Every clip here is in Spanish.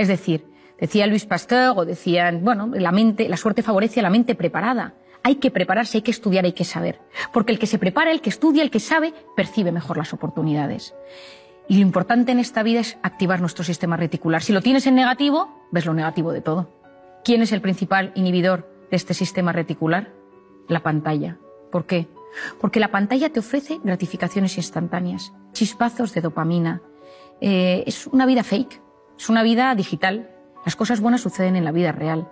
Es decir, decía Luis Pasteur o decían, bueno, la mente, la suerte favorece a la mente preparada. Hay que prepararse, hay que estudiar, hay que saber. Porque el que se prepara, el que estudia, el que sabe, percibe mejor las oportunidades. Y lo importante en esta vida es activar nuestro sistema reticular. Si lo tienes en negativo, ves lo negativo de todo. ¿Quién es el principal inhibidor de este sistema reticular? La pantalla. ¿Por qué? Porque la pantalla te ofrece gratificaciones instantáneas, chispazos de dopamina. Eh, es una vida fake, es una vida digital. Las cosas buenas suceden en la vida real.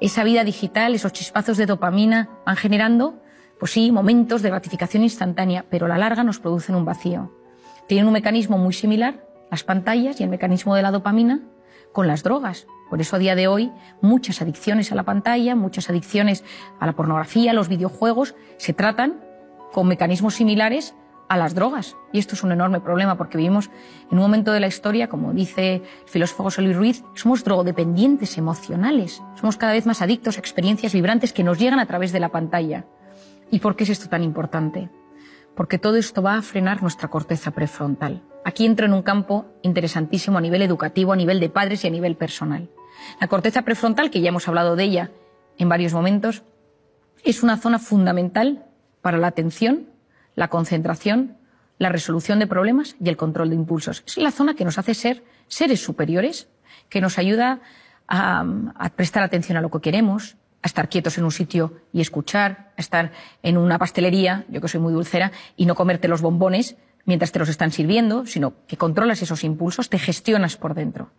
Esa vida digital, esos chispazos de dopamina van generando, pues sí, momentos de gratificación instantánea, pero a la larga nos producen un vacío. Tienen un mecanismo muy similar, las pantallas y el mecanismo de la dopamina, con las drogas. Por eso a día de hoy muchas adicciones a la pantalla, muchas adicciones a la pornografía, a los videojuegos, se tratan con mecanismos similares a las drogas. Y esto es un enorme problema porque vivimos en un momento de la historia, como dice el filósofo José Luis Ruiz, somos drogodependientes emocionales. Somos cada vez más adictos a experiencias vibrantes que nos llegan a través de la pantalla. ¿Y por qué es esto tan importante? Porque todo esto va a frenar nuestra corteza prefrontal. Aquí entro en un campo interesantísimo a nivel educativo, a nivel de padres y a nivel personal. La corteza prefrontal, que ya hemos hablado de ella en varios momentos, es una zona fundamental para la atención, la concentración, la resolución de problemas y el control de impulsos. Es la zona que nos hace ser seres superiores, que nos ayuda a, prestar atención a lo que queremos, a estar quietos en un sitio y escuchar, a estar en una pastelería, yo que soy muy dulcera, y no comerte los bombones mientras te los están sirviendo, sino que controlas esos impulsos, te gestionas por dentro.